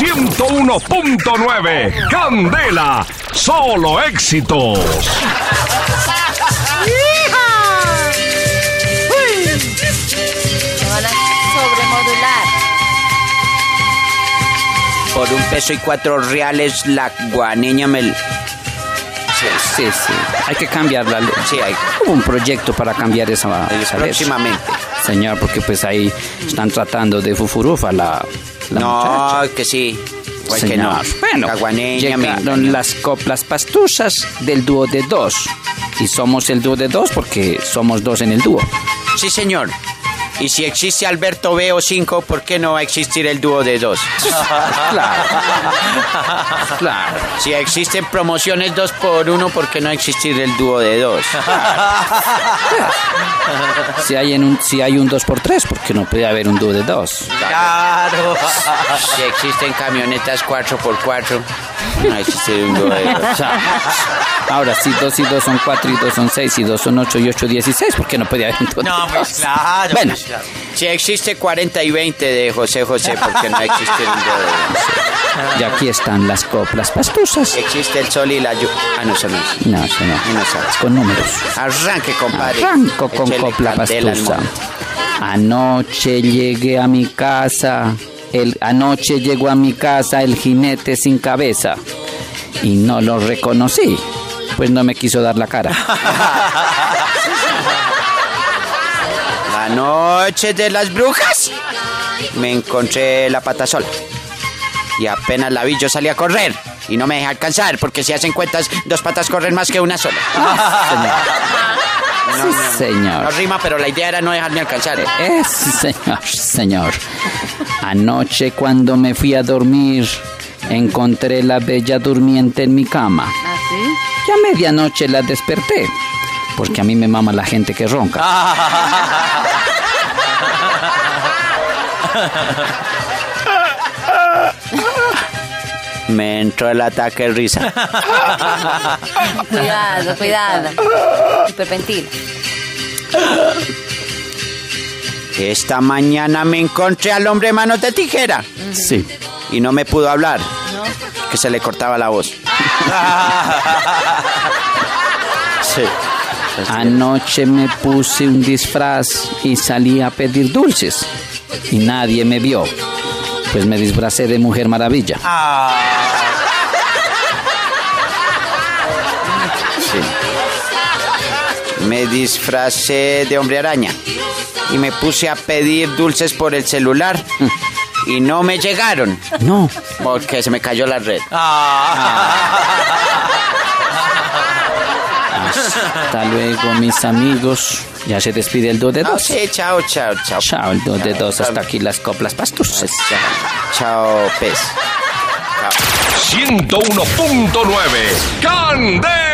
101.9. Candela, solo éxitos. Me van a sobremodular. Por un peso y cuatro reales la guaneña me... Sí, sí. Hay que cambiar la ley. Sí, hay. Hubo un proyecto para cambiar esa, esa ley. Próximamente. Señor, porque pues ahí están tratando de fufurufa la, la no, muchacha. que sí. Pues que no. Bueno, llegaron las coplas pastusas del dúo de dos. Y somos el dúo de dos porque somos dos en el dúo. Sí, señor. Y si existe Alberto Veo 5, ¿por qué no va a existir el dúo de dos? Claro. claro. Si existen promociones 2 por 1 ¿por qué no existir el dúo de dos? Si hay, en un, si hay un 2 por 3 porque no puede haber un dúo de dos. Claro. Si existen camionetas 4 por 4 no existe un dúo de dos. O sea, ahora, si 2 y 2 son 4 y 2 son 6 y 2 son 8 y 8 16, ¿por qué no puede haber de No, pues dos? claro. Bueno, pues claro. Si existe 40 y 20 de José José, ¿por qué no existe un de dos? y aquí están las coplas pastusas. Existe el sol y la lluvia. Ah, no, eso no. No, eso no. No sabes. Con números. Arranque, compadre. Arranco con Échele copla pastusa. Anoche llegué a mi casa, el, anoche llegó a mi casa el jinete sin cabeza y no lo reconocí, pues no me quiso dar la cara. La noche de las brujas me encontré la pata sola. Y apenas la vi, yo salí a correr. Y no me dejé alcanzar, porque si hacen cuentas, dos patas corren más que una sola. No, señor. No rima, pero la idea era no dejarme alcanzar. Es, señor, señor. Anoche cuando me fui a dormir, encontré la bella durmiente en mi cama. ¿Ah, sí? Ya a medianoche la desperté, porque a mí me mama la gente que ronca. Me entró el ataque de risa. Cuidado, cuidado. Hiperventila. Esta mañana me encontré al hombre manos de tijera. Sí. Y no me pudo hablar. Que se le cortaba la voz. Sí. Anoche me puse un disfraz y salí a pedir dulces. Y nadie me vio. Pues me disfracé de Mujer Maravilla. Me disfracé de hombre araña y me puse a pedir dulces por el celular y no me llegaron No. porque se me cayó la red. Hasta luego, mis amigos. Ya se despide el 2 de Ah, 2. sí, chao, chao, chao. Chao, el 2 de 2. Hasta aquí las coplas pastusas. Chao, pez. 101.9. Candela.